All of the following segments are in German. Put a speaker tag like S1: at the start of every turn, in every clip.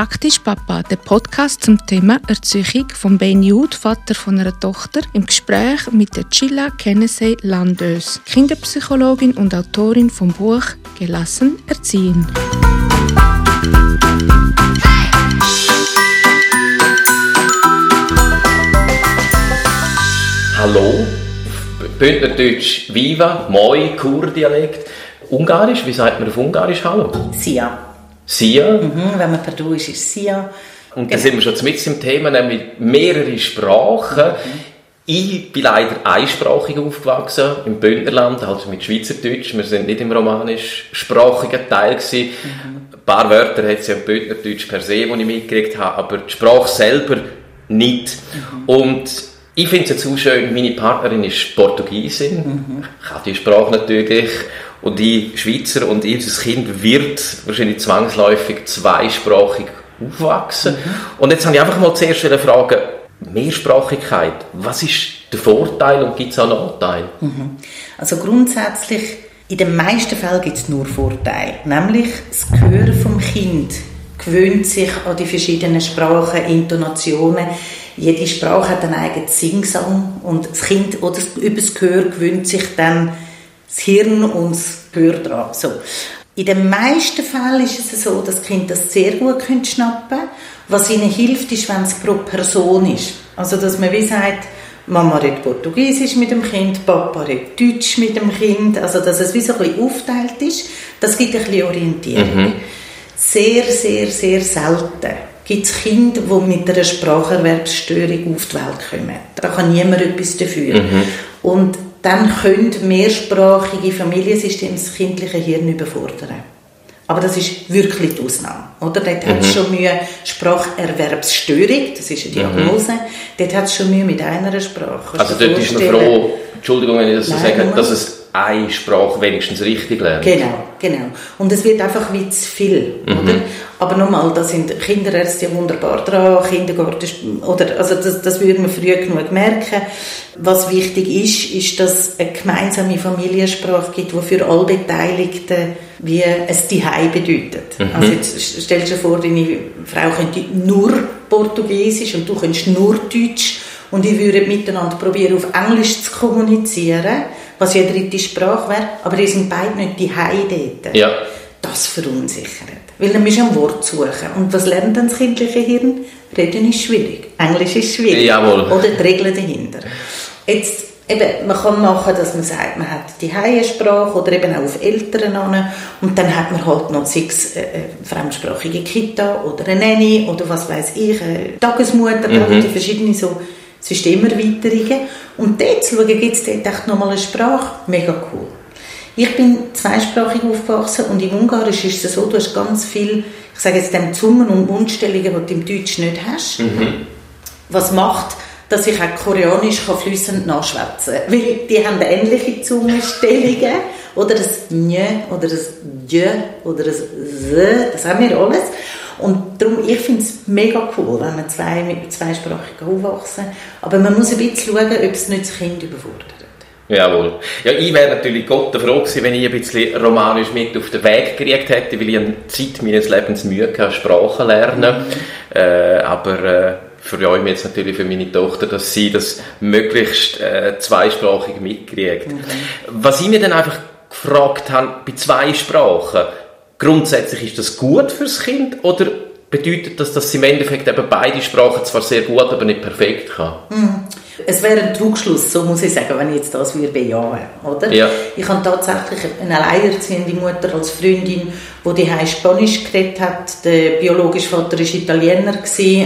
S1: Praktisch Papa, der Podcast zum Thema Erziehung von Ben Jude, Vater von einer Tochter, im Gespräch mit der Chilla Kennedy Landös, Kinderpsychologin und Autorin vom Buch Gelassen erziehen.
S2: Hallo, Bündnerdeutsch Viva, Moi, Kurdialekt. Ungarisch, wie sagt man auf Ungarisch Hallo?
S3: Sia.
S2: Sia.
S3: Mhm, wenn man per Du ist, ist Sia.
S2: Und da sind wir schon mit im Thema, nämlich mehrere Sprachen. Ich bin leider einsprachig aufgewachsen, im Bündnerland, also mit Schweizerdeutsch. Wir sind nicht im romanischsprachigen Teil. Gewesen. Ein paar Wörter hat es ja im Bündnerdeutsch per se, die ich mitgekriegt habe, aber die Sprache selber nicht. Und ich finde es jetzt auch schön, meine Partnerin ist Portugiesin. Ich kann die Sprache natürlich. Und ich Schweizer und unser Kind wird wahrscheinlich zwangsläufig zweisprachig aufwachsen. Und jetzt habe ich einfach mal zuerst eine Frage, Mehrsprachigkeit, was ist der Vorteil und gibt es auch Nachteile?
S3: Also grundsätzlich, in den meisten Fällen gibt es nur Vorteile. Nämlich das Gehör vom Kind gewöhnt sich an die verschiedenen Sprachen, Intonationen. Jede Sprache hat einen eigenen Singsang und das Kind oder das- über das Gehör gewöhnt sich dann das Hirn und das Gehör dran. So. In den meisten Fällen ist es so, dass die Kinder das sehr gut können schnappen Was ihnen hilft, ist, wenn es pro Person ist. Also, dass man wie sagt, Mama redet Portugiesisch mit dem Kind, Papa redet Deutsch mit dem Kind. Also, dass es wie so ein bisschen aufteilt ist. Das gibt ein bisschen Orientierung. Sehr, sehr, sehr selten gibt es Kinder, die mit einer Spracherwerbsstörung auf die Welt kommen. Da kann niemand etwas dafür. Und dann können mehrsprachige Familiensysteme das kindliche Hirn überfordern. Aber das ist wirklich die Ausnahme. Oder? Dort hat es schon Mühe, Spracherwerbsstörung, das ist eine Diagnose, dort hat es schon Mühe mit einer Sprache.
S2: Also dort ist man froh, Entschuldigung, wenn ich das so sage, dass es eine Sprache wenigstens richtig lernt.
S3: Genau, genau. Und es wird einfach wie zu viel, oder? Aber nochmal, da sind Kinderärzte wunderbar dran, Kindergarten, oder, also das, das würde man früh genug merken. Was wichtig ist, ist, dass es eine gemeinsame Familiensprache gibt, die für alle Beteiligten wie ein Zuhause bedeutet. Also jetzt stell dir vor, deine Frau könnte nur Portugiesisch und du könntest nur Deutsch und ich würde miteinander probieren, auf Englisch zu kommunizieren, was ja dritte Sprache wäre, aber ihr sind beide nicht die dort.
S2: Ja.
S3: Das verunsichert. Weil dann du am Wort suchen. Und was lernt dann das kindliche Hirn? Reden ist schwierig. Englisch ist schwierig.
S2: Jawohl.
S3: Oder die Regeln dahinter. Jetzt, eben, man kann machen, dass man sagt, man hat die Sprache oder eben auch auf Eltern an. Und dann hat man halt noch sechs äh, äh, fremdsprachige Kita oder eine Nanny oder was weiß ich, eine Tagesmutter, mhm. die verschiedene so Systemerweiterungen. Und dort zu schauen, gibt es dort echt nochmal eine Sprache, mega cool. Ich bin zweisprachig aufgewachsen und im Ungarisch ist es so, du hast ganz viel, ich sage jetzt dem Zungen- und Mundstellungen, die du im Deutsch nicht hast. Was macht, dass ich auch Koreanisch kann flüssend nachschwätzen kann. Weil die haben ähnliche Zungenstellungen. Oder das Nj, oder das J, oder das Z, das haben wir alles. Und darum, ich finde es mega cool, wenn man zwei, mit zweisprachig aufwachsen Aber man muss ein bisschen schauen, ob es nicht das Kind überfordert.
S2: Jawohl. Ja, ich wäre natürlich Gott froh gewesen, wenn ich ein bisschen Romanisch mit auf den Weg gekriegt hätte, weil ich eine Zeit meines Lebens Mühe hatte, Sprachen lernen. Äh, aber äh, freue mich jetzt natürlich für meine Tochter, dass sie das möglichst äh, zweisprachig mitkriegt. Was ich mir dann einfach gefragt habe, bei zwei Sprachen, grundsätzlich ist das gut fürs Kind oder bedeutet das, dass sie im Endeffekt eben beide Sprachen zwar sehr gut, aber nicht perfekt kann?
S3: Es wäre ein Trugschluss, so muss ich sagen, wenn ich jetzt das würde bejahen, oder?
S2: Ja.
S3: Ich habe tatsächlich eine alleinerziehende Mutter als Freundin, die die Spanisch geredet hat. Der biologische Vater war Italiener,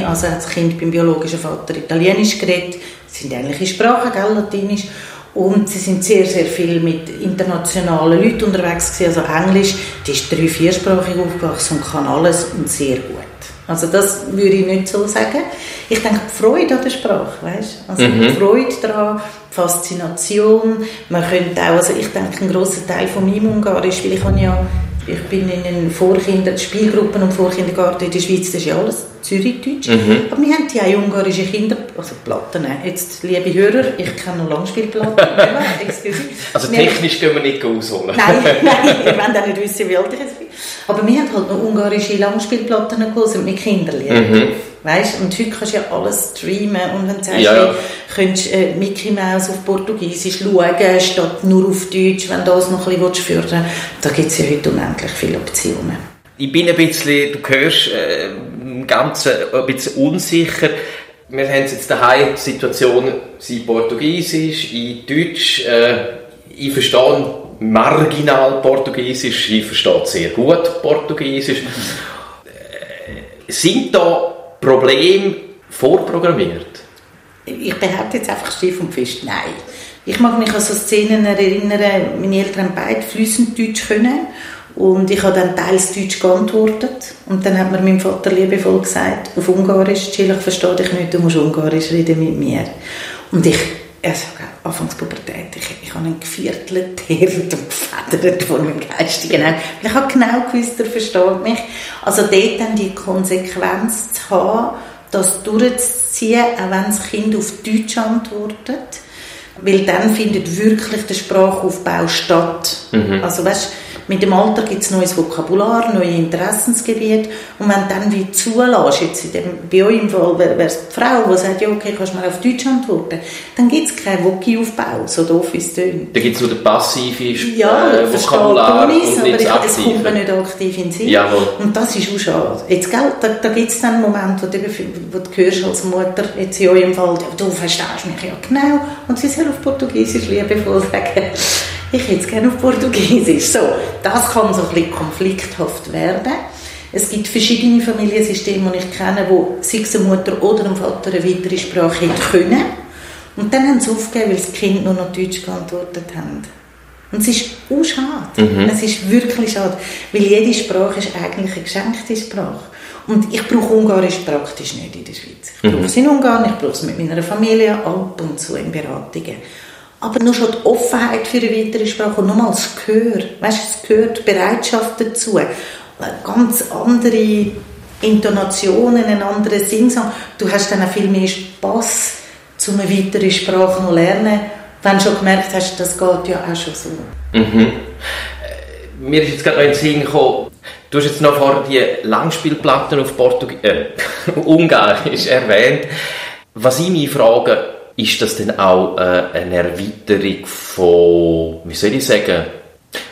S3: also hat das Kind beim biologischen Vater Italienisch geredet. Das sind ähnliche Sprachen, gell, Latinisch. Und sie sind sehr, sehr viel mit internationalen Leuten unterwegs gewesen, also Englisch. Die ist drei-, viersprachig aufgewachsen und kann alles und sehr gut. Also das würde ich nicht so sagen. Ich denke, die Freude an der Sprache, weißt? Also die Freude daran, die Faszination. Man könnte auch, also ich denke, ein grosser Teil von meinem Ungarisch, weil ich habe ja Ich bin in den Vorkinder Spielgruppen und Vorkindergarten in der Schweiz, das ist ja alles Zürichdeutsch. Mhm. Aber wir haben ja auch ungarische Kinder, also Platten. Jetzt, liebe Hörer, ich kenne noch Langspielplatten.
S2: also technisch wir, können wir nicht ausholen.
S3: Nein, nein, ihr wollt auch nicht wissen, wie alt ich jetzt bin. Aber wir haben halt noch ungarische Langspielplatten gelesen mit Kinderliedern. Mhm. Weißt? Und heute kannst du ja alles streamen und dann sagst ja, ja. könntest äh, Mickey Mouse auf Portugiesisch schauen, statt nur auf Deutsch, wenn du das noch ein bisschen fördern Da gibt es ja heute unendlich viele Optionen.
S2: Ich bin ein bisschen, du hörst, äh, im Ganzen ein bisschen unsicher. Wir haben jetzt daheim die Situation, sie Portugiesisch, ich Deutsch, äh, ich verstehe marginal Portugiesisch, ich verstehe sehr gut Portugiesisch. Äh, sind da Problem vorprogrammiert?
S3: Ich behaupte jetzt einfach stief und fest, nein. Ich mag mich an so Szenen erinnern, meine Eltern beide fließend Deutsch können und ich habe dann teils Deutsch geantwortet und dann hat mir mein Vater liebevoll gesagt, auf Ungarisch, ich verstehe dich nicht, du musst Ungarisch reden mit mir. Und ich, also Anfangspubertät, ich, ich habe einen geviertelten Herd und gefedert vor meinem geistigen Auge. Ich habe genau gewusst, er versteht mich. Also dort dann die Konsequenz zu haben, das durchzuziehen, auch wenn das Kind auf Deutsch antwortet, weil dann findet wirklich der Sprachaufbau statt. Mhm. Also weißt, mit dem Alter gibt es neues Vokabular, neue Interessensgebiete und wenn du dann wie zulässt, jetzt in dem, bei euch im Fall wäre es die Frau, die sagt, ja okay, kannst du mal auf Deutsch antworten, dann gibt es keinen Voki-Aufbau, so doof ist es
S2: Da gibt es nur den passiven
S3: ja, äh, Vokabular und nicht aber ich, es kommt mir nicht aktiv in den Sinn. Jawohl. Und das ist auch schade. Jetzt, gell, da, da gibt es dann Momente, wo du, wo du hörst als Mutter, jetzt in eurem Fall, ja, du verstehst mich ja genau und sie soll auf Portugiesisch liebevoll sagen, ich hätte es gerne auf Portugiesisch. So, das kann so ein bisschen konflikthaft werden. Es gibt verschiedene Familiensysteme, die ich kenne, wo sei eine Mutter oder ein Vater eine weitere Sprache hätte können. Und dann haben sie aufgegeben, weil das Kind nur noch Deutsch geantwortet hat. Und es ist auch schade. Mhm. Es ist wirklich schade, weil jede Sprache ist eigentlich eine geschenkte Sprache. Und ich brauche Ungarisch praktisch nicht in der Schweiz. Ich brauche mhm. es in Ungarn, ich brauche es mit meiner Familie ab und zu in Beratungen aber nur schon die Offenheit für eine weitere Sprache und nochmal das Gehör, weißt, es gehört die Bereitschaft dazu, ganz andere Intonationen, einen anderen Singsang, du hast dann auch viel mehr Spass, um eine weitere Sprache noch lernen, wenn du schon gemerkt hast, das geht ja auch schon so.
S2: Mhm. Äh, mir ist jetzt gerade noch in den Sinn gekommen, du hast jetzt noch vorher die Langspielplatten auf Portug äh, Ungarisch erwähnt. Was ich mich frage, ist das denn auch äh, eine Erweiterung von, wie soll ich sagen,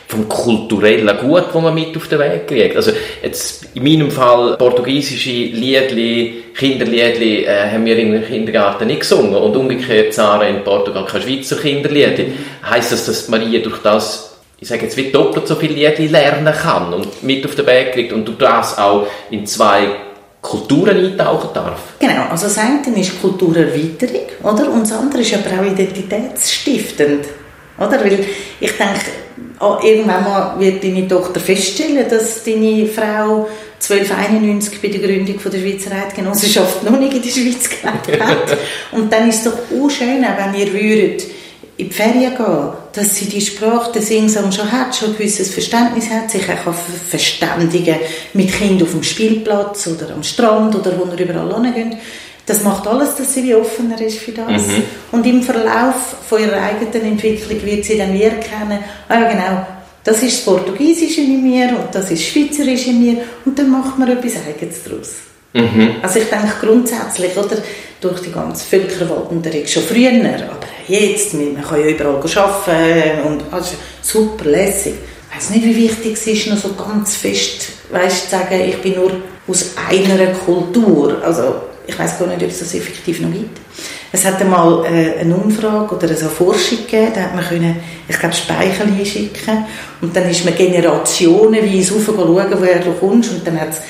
S2: vom kulturellen Gut, das man mit auf den Weg kriegt. Also jetzt in meinem Fall portugiesische Liedli, Kinderliedli äh, haben wir im Kindergarten nicht gesungen und umgekehrt Zara in Portugal kein Schweizer Kinderliedli. Heißt das, dass Maria durch das ich sage jetzt, wie doppelt so viel Liedli lernen kann und mit auf den Weg kriegt und du das auch in zwei Kulturen eintauchen darf.
S3: Genau, also das eine ist Kulturerweiterung, oder? Und das andere ist aber auch identitätsstiftend, oder? Weil ich denke, oh, irgendwann mal wird deine Tochter feststellen, dass deine Frau 1291 bei der Gründung der Schweizer Eidgenossenschaft noch nicht in der Schweiz gelebt hat. Und dann ist es doch auch schön, wenn ihr würdet in die Ferien gehen, dass sie die Sprache, den Singsang schon hat, schon ein gewisses Verständnis hat, sich auch verständigen mit Kindern auf dem Spielplatz oder am Strand oder wo er überall hingeht. Das macht alles, dass sie wie offener ist für das. Mhm. Und im Verlauf von ihrer eigenen Entwicklung wird sie dann erkennen, ah ja genau, das ist das Portugiesische in mir und das ist Schweizerische in mir und dann macht man etwas Eigenes daraus. Mhm. Also ich denke grundsätzlich, oder, durch die ganze Völkerwanderung, schon früher, aber jetzt, man kann ja überall arbeiten und also, super lässig. Ich weiß nicht, wie wichtig es ist, noch so ganz fest weißt, zu sagen, ich bin nur aus einer Kultur. Also ich weiß gar nicht, ob es das effektiv noch gibt. Es hat einmal äh, eine Umfrage oder eine Forschung gegeben, da hat man können, ich glaube, Speichel einschicken und dann ist man generationenweise raufschauen, woher du kommst und dann hat es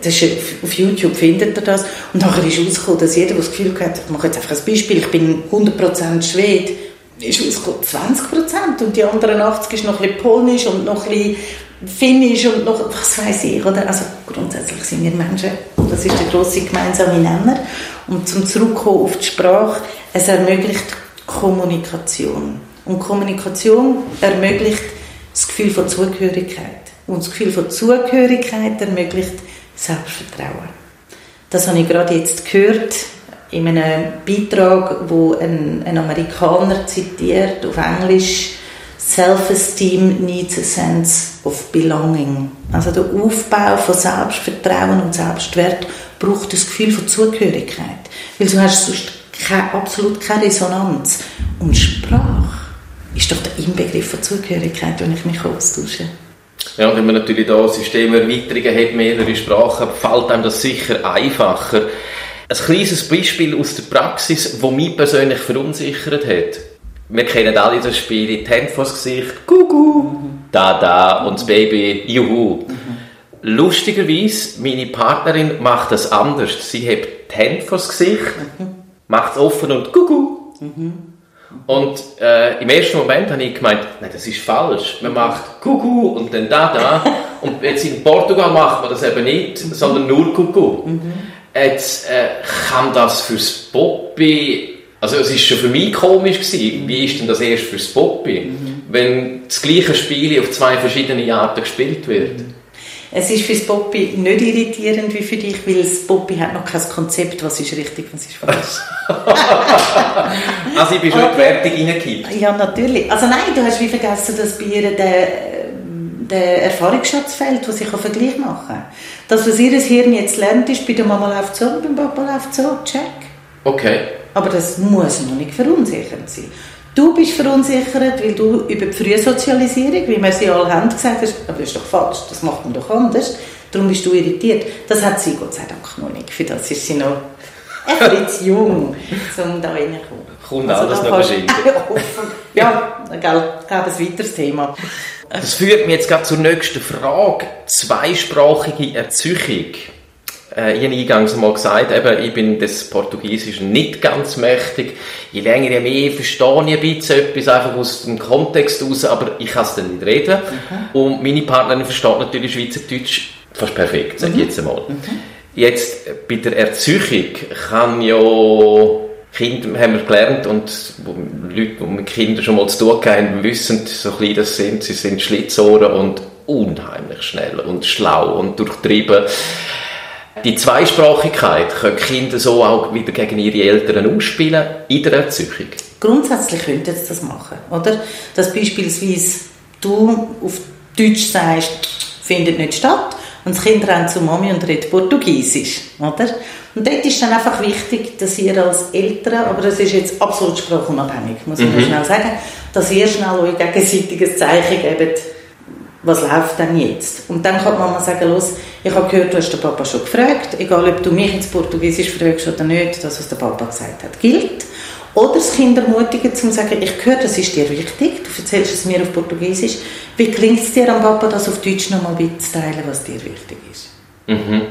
S3: das ist, auf YouTube findet ihr das. Und nachher ist rausgekommen, dass jeder, der das Gefühl hat, ich mache jetzt einfach ein Beispiel, ich bin 100% Schwede, ist rausgekommen 20% und die anderen 80 ist noch ein bisschen Polnisch und noch ein bisschen Finnisch und noch, was weiß ich, oder? Also grundsätzlich sind wir Menschen, das ist der grosse gemeinsame Nenner. Und zum Zurückkommen auf die Sprache, es ermöglicht Kommunikation. Und Kommunikation ermöglicht das Gefühl von Zugehörigkeit. Und das Gefühl von Zugehörigkeit ermöglicht Selbstvertrauen. Das habe ich gerade jetzt gehört in einem Beitrag, wo ein, ein Amerikaner zitiert auf Englisch Self-esteem needs a sense of belonging. Also der Aufbau von Selbstvertrauen und Selbstwert braucht das Gefühl von Zugehörigkeit. Weil du hast sonst keine, absolut keine Resonanz. Und Sprache ist doch der Inbegriff von Zugehörigkeit, wenn ich mich austausche.
S2: Ja, wenn man natürlich da Systemerweiterungen hat, mehrere Sprachen, fällt einem das sicher einfacher. Ein kleines Beispiel aus der Praxis, das mich persönlich verunsichert hat. Wir kennen alle das Spiel, die Hände vors Gesicht, Gugu, da, da und das Baby, Juhu. Mhm. Lustigerweise, meine Partnerin macht das anders. Sie hebt die Hände vors Gesicht, mhm. macht es offen und Gugu. Mhm. Und äh, im ersten Moment habe ich gemeint, nein, das ist falsch. Man macht Kuku und dann da, da. Und jetzt in Portugal macht man das eben nicht, sondern nur Kuku. Mhm. Jetzt äh, kann das fürs Poppy, also es ist schon für mich komisch gewesen, wie ist denn das erst fürs Poppy, mhm. wenn das gleiche Spiel auf zwei verschiedene Arten gespielt wird. Mhm.
S3: Es ist für das Poppy nicht irritierend wie für dich, weil das Poppy hat noch kein Konzept, was ist richtig, was ist falsch.
S2: also ich bin schon in die Wertung reingekippt.
S3: Ja, natürlich. Also nein, du hast wie vergessen, dass bei ihr der, der Erfahrungsschatz fehlt, was ich auf Vergleich mache. Das, was ihr Hirn jetzt lernt, ist, bei der Mama läuft so, beim Papa läuft so, check.
S2: Okay.
S3: Aber das muss noch nicht verunsichernd sein. Du bist verunsichert, weil du über die Frühsozialisierung, wie wir sie alle haben, gesagt hast, aber das ist doch falsch, das macht man doch anders. Darum bist du irritiert. Das hat sie Gott sei Dank noch nicht. Für das ist sie noch etwas jung, um da reinzukommen.
S2: Kommt also, alles noch wahrscheinlich.
S3: ja, gell, glaube, ein weiteres Thema.
S2: Das führt mich jetzt gerade zur nächsten Frage. Zweisprachige Erziehung äh, ich habe eingangs mal gesagt, eben, ich bin des Portugiesischen nicht ganz mächtig. Je länger, je mehr verstehe ich ein bisschen etwas einfach aus dem Kontext raus, aber ich kann es dann nicht reden. Mhm. Und meine Partnerin versteht natürlich Schweizerdeutsch fast perfekt, sage ich mhm. jetzt einmal. Mhm. Jetzt, bei der Erziehung kann ja Kinder haben wir gelernt und Leute, die mit Kindern schon mal zu tun haben, wissen, so klein das sind, sie sind Schlitzohren und unheimlich schnell und schlau und durchtrieben. Die Zweisprachigkeit können Kinder so auch wieder gegen ihre Eltern ausspielen in der Erziehung?
S3: Grundsätzlich könnten sie das machen, oder? Dass beispielsweise du auf Deutsch sagst, findet nicht statt und das Kind rennt zu Mami und redet Portugiesisch, oder? Und dort ist dann einfach wichtig, dass ihr als Eltern, aber das ist jetzt absolut sprachunabhängig, muss ich mhm. schnell sagen, dass ihr schnell euch gegenseitiges Zeichen gebt, was läuft denn jetzt? Und dann kann man mal sagen, los, ich habe gehört, du hast den Papa schon gefragt, egal ob du mich ins Portugiesisch fragst oder nicht, das, was der Papa gesagt hat, gilt. Oder das Kind ermutigen, zu sagen, ich höre, das ist dir wichtig, du erzählst es mir auf Portugiesisch. Wie klingt es dir am Papa, das auf Deutsch nochmal mitzuteilen, was dir wichtig ist?
S2: Mhm.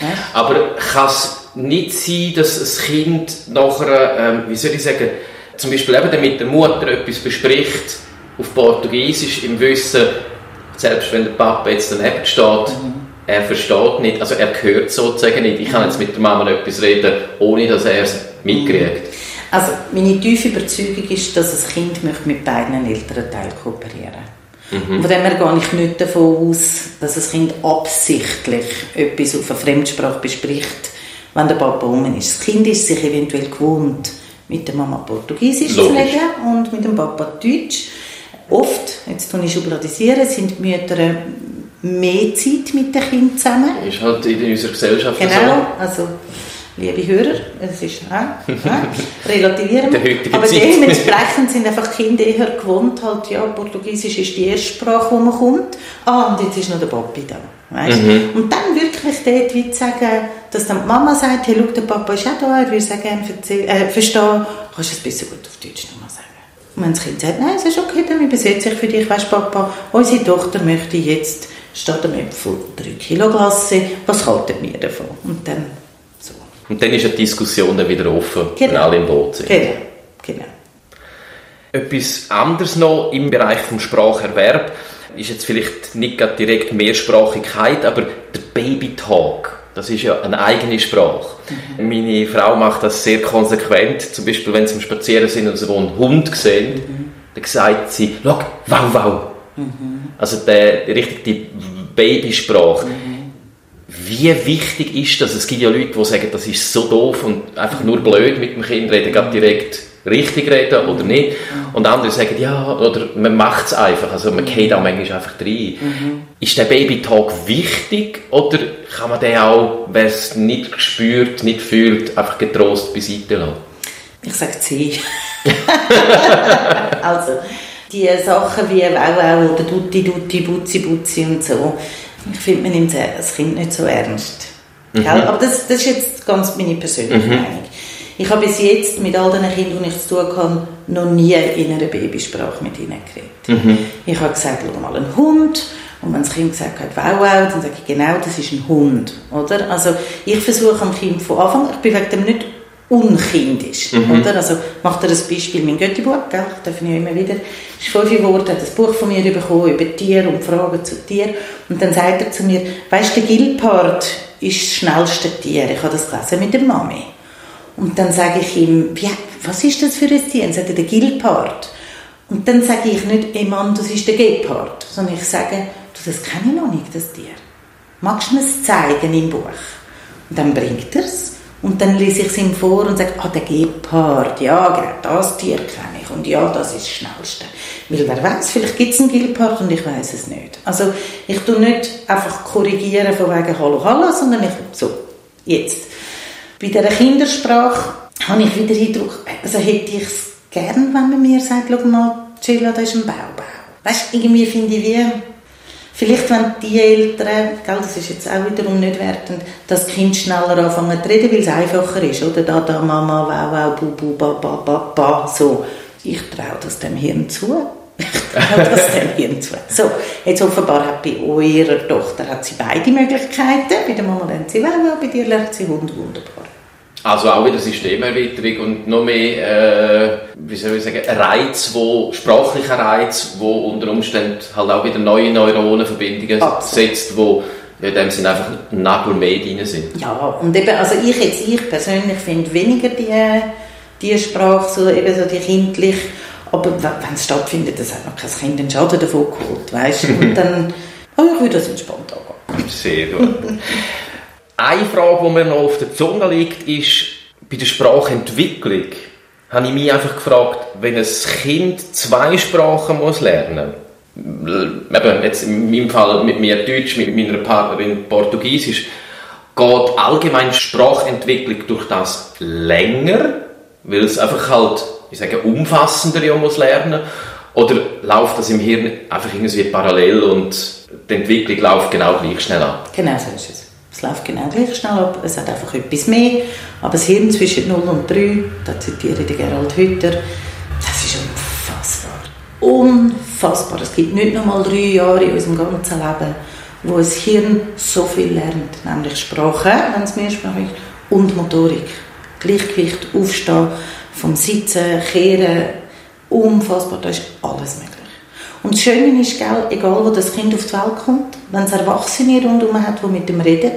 S2: Ja? Aber kann es nicht sein, dass das Kind nachher, ähm, wie soll ich sagen, zum Beispiel eben mit der Mutter etwas bespricht, auf Portugiesisch, im Wissen, selbst wenn der Papa jetzt daneben steht, mhm. er versteht nicht, also er hört sozusagen nicht. Ich kann jetzt mit der Mama etwas reden, ohne dass er es mitkriegt.
S3: Also meine tiefe Überzeugung ist, dass ein Kind mit beiden Elternteilen kooperieren mhm. Von dem her gehe ich nicht davon aus, dass ein Kind absichtlich etwas auf eine Fremdsprache bespricht, wenn der Papa um ist. Das Kind ist sich eventuell gewohnt, mit der Mama Portugiesisch Logisch. zu reden und mit dem Papa Deutsch. Oft, jetzt tue ich schubladisieren, sind Mütter mehr Zeit mit den Kindern zusammen.
S2: Ist halt in unserer Gesellschaft
S3: genau, so. Genau, also liebe Hörer, es ist äh, äh, relativieren. Aber dementsprechend sind einfach Kinder eher gewohnt, halt, ja, Portugiesisch ist die erste Sprache, die man kommt. Ah, und jetzt ist noch der Papi da. Weißt? Mhm. Und dann wirklich dort wie zu sagen, dass dann die Mama sagt, hey, schau, der Papa ist auch da, er würde sehr gerne äh, verstehen, kannst du es besser gut auf Deutsch nochmal. Und wenn das Kind sagt, nein, es ist okay, dann übersetze ich für dich, weißt Papa, unsere Tochter möchte jetzt statt einem Äpfel 3 Kilo Glasse, was halten wir davon? Und dann so.
S2: Und dann ist die Diskussion dann wieder offen, genau. wenn alle im Boot sind.
S3: Genau, genau.
S2: Etwas anderes noch im Bereich des Spracherwerb ist jetzt vielleicht nicht direkt Mehrsprachigkeit, aber der Baby Talk. Das ist ja eine eigene Sprache. Mhm. Meine Frau macht das sehr konsequent. Zum Beispiel, wenn sie im Spazieren sind und sie einen Hund sehen, mhm. dann sagt sie, schau, wow, wow. Mhm. Also der, richtig die Babysprache. Mhm. Wie wichtig ist das? Es gibt ja Leute, die sagen, das ist so doof und einfach nur blöd mit dem Kind reden, gerade direkt richtig reden oder nicht. Und andere sagen, ja, oder man macht es einfach, also man geht auch manchmal einfach rein. Mhm. Ist der Babytalk wichtig oder kann man den auch, wer es nicht spürt, nicht fühlt, einfach getrost beiseite lassen?
S3: Ich sage C. also, die Sachen wie Wow oder Dutti, Dutti, Butzi, Butzi und so, ich finde, man nimmt das Kind nicht so ernst. Mhm. Aber das, das ist jetzt ganz meine persönliche mhm. Meinung. Ich habe bis jetzt mit all den Kindern, die ich zu tun habe, noch nie in einer Babysprache mit ihnen geredet. Mhm. Ich habe gesagt, schau mal, ein Hund. Und wenn das Kind gesagt hat, wow, wow, dann sage ich, genau, das ist ein Hund. Oder? Also ich versuche am Kind von Anfang, ich bin wegen dem nicht unkindisch. Mhm. Oder? Also macht er ein Beispiel, mein Göttibuch, gell? darf ich immer wieder, ist fünf Worte, hat ein Buch von mir bekommen über Tier und Fragen zu Tier. Und dann sagt er zu mir, weißt du, der Gilpard ist das schnellste Tier. Ich habe das gelesen mit der Mami. Und dann sage ich ihm, wie, was ist das für ein Tier? Und sagt er, der Gilpard. Und dann sage ich nicht, ey Mann, das ist der Gepard, sondern ich sage, du, das kenne ich noch nicht, das Tier. Magst du mir es zeigen im Buch? Und dann bringt er es. Und dann lese ich es ihm vor und sage, ah, der Gepard, ja, genau, das Tier kenne ich. Und ja, das ist das Schnellste. Weil wer weiß, vielleicht gibt es einen Gepard und ich weiß es nicht. Also ich tue nicht einfach korrigieren von wegen Hallo, Hallo, sondern ich, so, jetzt. Bei dieser Kindersprache habe ich wieder den Eindruck, also hätte ich es gern, wenn man mir sagt, schau mal, Chilla, da ist ein Baubau. Weißt du, irgendwie finde ich wie, vielleicht wenn die Eltern, gell, das ist jetzt auch wiederum nicht wertend, das Kind schneller anfangen zu reden, weil es einfacher ist, oder? Da, da, Mama, wow, wow, bu, bu, ba, ba, ba, ba, so. Ich traue das dem Hirn zu. Ich traue das dem Hirn zu. So, jetzt offenbar hat bei eurer Tochter hat sie beide Möglichkeiten. Bei der Mama lernt sie wow, bei dir lernt sie Hund wunderbar.
S2: Also auch wieder Systemerweiterung und noch mehr, äh, wie soll ich sagen, Reiz, wo, sprachlicher Reiz, wo unter Umständen halt auch wieder neue Neuronenverbindungen Absolut. setzt, wo in dem Sinne einfach Nagel mehr drin sind.
S3: Ja, und eben, also ich jetzt, ich persönlich finde weniger die, die Sprache, so eben so die kindlich, aber wenn es stattfindet, das hat noch kein Kind einen Schaden davon geholt, weißt du, und dann, oh, ich würde das entspannt angehen.
S2: Sehr gut. Eine Frage, die mir noch auf der Zunge liegt, ist, bei der Sprachentwicklung habe ich mich einfach gefragt, wenn ein Kind zwei Sprachen muss lernen muss, eben jetzt in meinem Fall mit mir Deutsch, mit meiner Partnerin Portugiesisch, geht allgemein Sprachentwicklung durch das länger, weil es einfach halt, ich sage, umfassender ja muss lernen oder läuft das im Hirn einfach irgendwie parallel und die Entwicklung läuft genau gleich schnell ab?
S3: Genau so ist es. Läuft genau gleich schnell ab, es hat einfach etwas mehr. Aber das Hirn zwischen 0 und 3, da zitiere ich Gerald Hütter, das ist unfassbar. Unfassbar. Es gibt nicht noch mal drei Jahre in unserem ganzen Leben, wo ein Hirn so viel lernt, nämlich Sprache, wenn es mehrsprachig ist, und Motorik. Gleichgewicht, Aufstehen, vom Sitzen, Kehren, unfassbar, da ist alles möglich. Und das Schöne ist, egal wo das Kind auf die Welt kommt, wenn es Erwachsene rundherum hat, die mit ihm reden,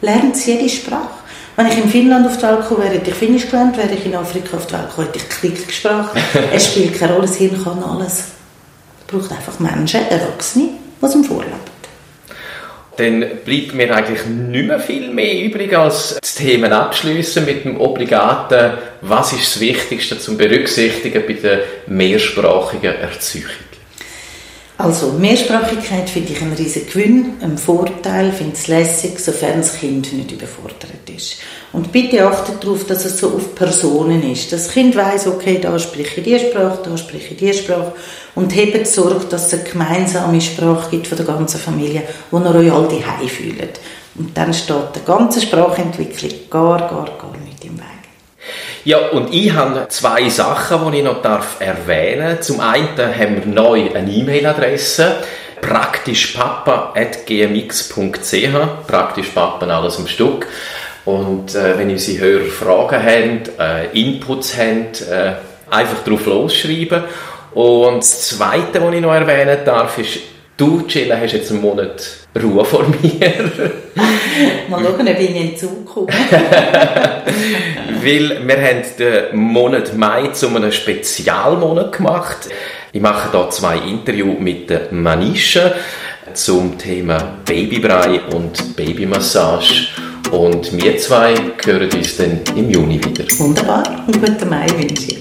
S3: lernt es jede Sprache. Wenn ich in Finnland auf die Welt komme, wäre ich Finnisch gelernt, wäre ich in Afrika auf die Welt komme, hätte ich Klicksprache. es spielt keine Rolle, das Hirn kann alles. Es braucht einfach Menschen, Erwachsene, die es ihm vorleben.
S2: Dann bleibt mir eigentlich nicht mehr viel mehr übrig, als das Thema abschließen mit dem obligaten, was ist das Wichtigste zum Berücksichtigen bei der mehrsprachigen Erziehung?
S3: Also Mehrsprachigkeit finde ich einen riesen Gewinn, einen Vorteil, finde es lässig, sofern das Kind nicht überfordert ist. Und bitte achtet darauf, dass es so auf Personen ist. Das Kind weiß, okay, da spreche ich die Sprache, da spreche ich die Sprache und hebt Sorge, dass es eine gemeinsame Sprache gibt von der ganzen Familie, wo ihr euch alle die fühlt. Und dann steht der ganze Sprachentwicklung gar, gar, gar nicht.
S2: Ja, und ich habe zwei Sachen, die ich noch darf erwähnen darf. Zum einen haben wir neu eine E-Mail-Adresse praktischpapa.gmx.ch Praktischpapa alles im Stück. Und äh, wenn Sie Hörer Fragen haben, äh, Inputs haben, äh, einfach drauf losschreiben. Und das Zweite, was ich noch erwähnen darf, ist Du, Chilla, hast jetzt einen Monat Ruhe vor mir.
S3: Mal schauen, ob ich in den Zug komme.
S2: Weil wir haben den Monat Mai zu einem Spezialmonat gemacht. Ich mache hier zwei Interviews mit der Manisha zum Thema Babybrei und Babymassage. Und wir zwei hören uns dann im Juni wieder.
S3: Wunderbar und guten Mai wünsche ich.